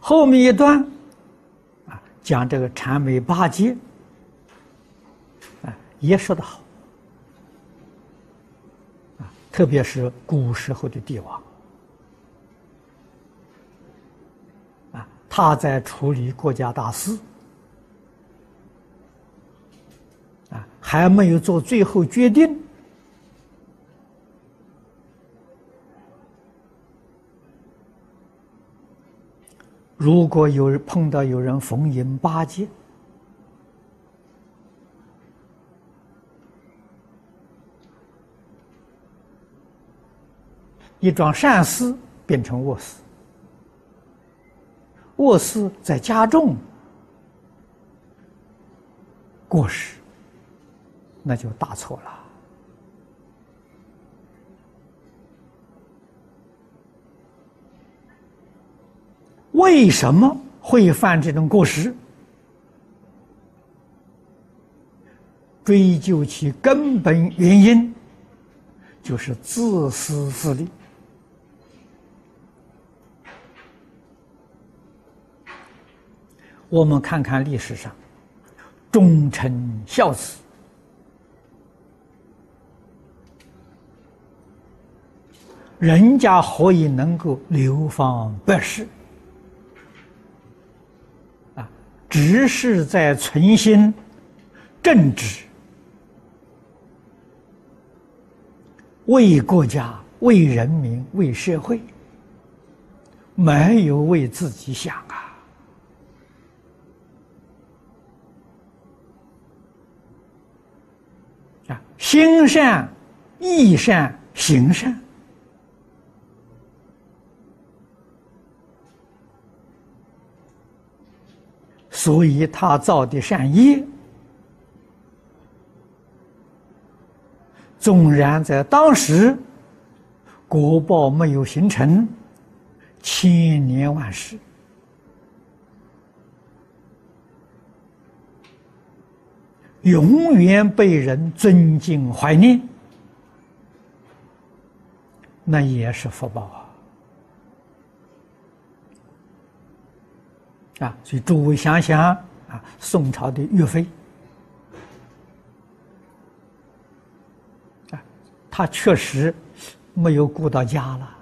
后面一段啊，讲这个禅美八戒啊，也说得好啊，特别是古时候的帝王啊，他在处理国家大事啊，还没有做最后决定。如果有人碰到有人逢迎八戒，一桩善事变成恶事，恶事在加重过失，那就大错了。为什么会犯这种过失？追究其根本原因，就是自私自利。我们看看历史上，忠臣孝子，人家何以能够流芳百世？只是在存心正直，为国家、为人民、为社会，没有为自己想啊！啊，心善、意善、行善。所以他造的善业，纵然在当时国报没有形成，千年万世，永远被人尊敬怀念，那也是福报啊。啊。所以诸位想想啊，宋朝的岳飞，啊，他确实没有顾到家了，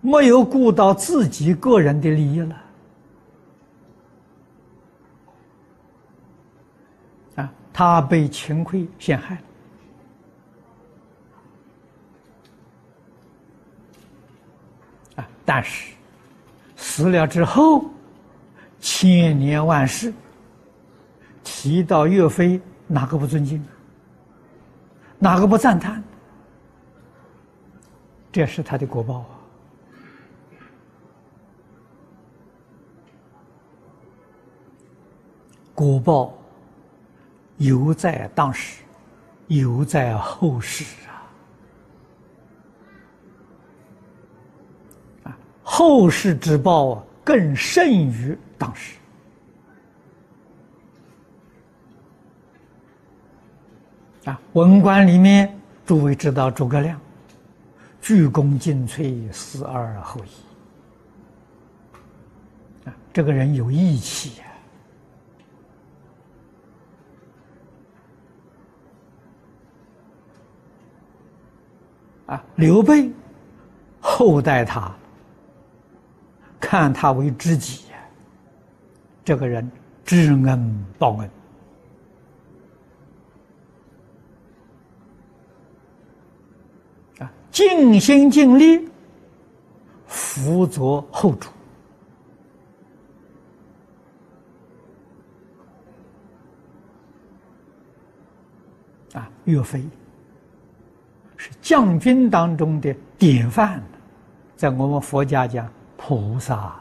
没有顾到自己个人的利益了，啊，他被秦桧陷害了。但是死了之后，千年万世提到岳飞，哪个不尊敬？哪个不赞叹？这是他的国报啊！国报犹在当时，犹在后世啊。后世之报啊，更甚于当时。啊，文官里面，诸位知道诸葛亮，鞠躬尽瘁，死而后已。啊，这个人有义气呀。啊，刘备厚待他。看他为知己，这个人知恩报恩啊，尽心尽力辅佐后主啊，岳飞是将军当中的典范，在我们佛家讲。菩萨，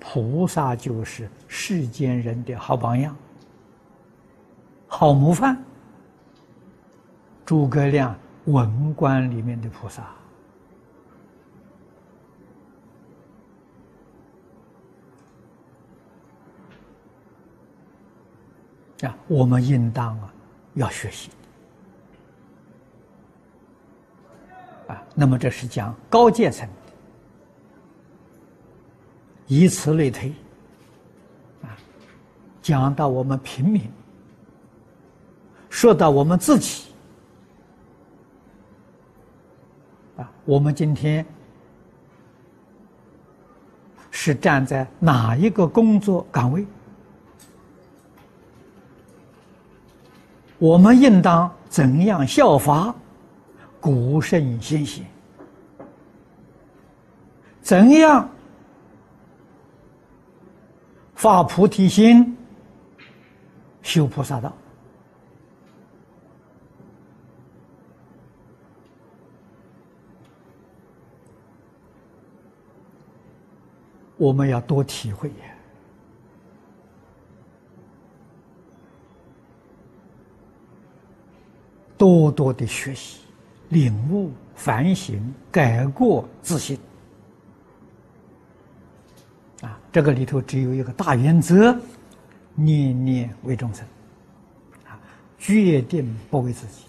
菩萨就是世间人的好榜样、好模范。诸葛亮文官里面的菩萨啊，我们应当啊要学习啊。那么这是讲高阶层，以此类推，啊，讲到我们平民，说到我们自己，啊，我们今天是站在哪一个工作岗位？我们应当怎样效法古圣先贤？怎样发菩提心、修菩萨道？我们要多体会。多多的学习、领悟、反省、改过自新。啊，这个里头只有一个大原则：念念为众生，啊，决定不为自己。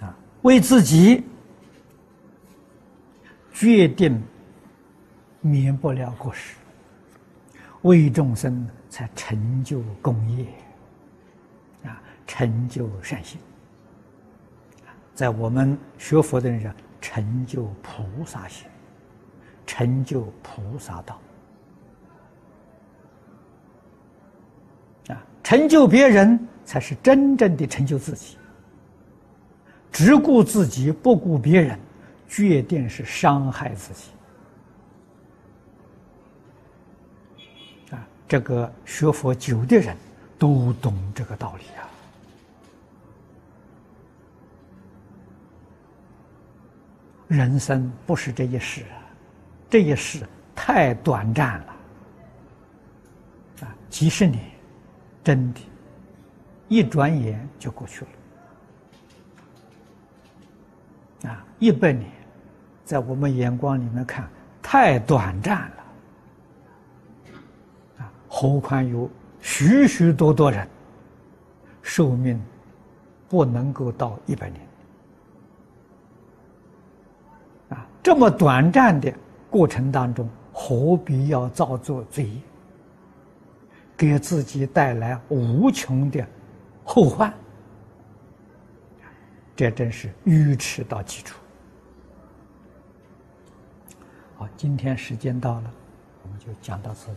啊，为自己，决定免不了过失。为众生才成就功业，啊，成就善行，在我们学佛的人上，成就菩萨行，成就菩萨道，啊，成就别人才是真正的成就自己。只顾自己不顾别人，决定是伤害自己。啊这个学佛久的人都懂这个道理啊！人生不是这一世，这一世太短暂了啊！几十年，真的，一转眼就过去了啊！一百年，在我们眼光里面看，太短暂了啊。何况有许许多多人寿命不能够到一百年啊！这么短暂的过程当中，何必要造作罪业，给自己带来无穷的后患？这真是愚痴到极处。好，今天时间到了，我们就讲到此。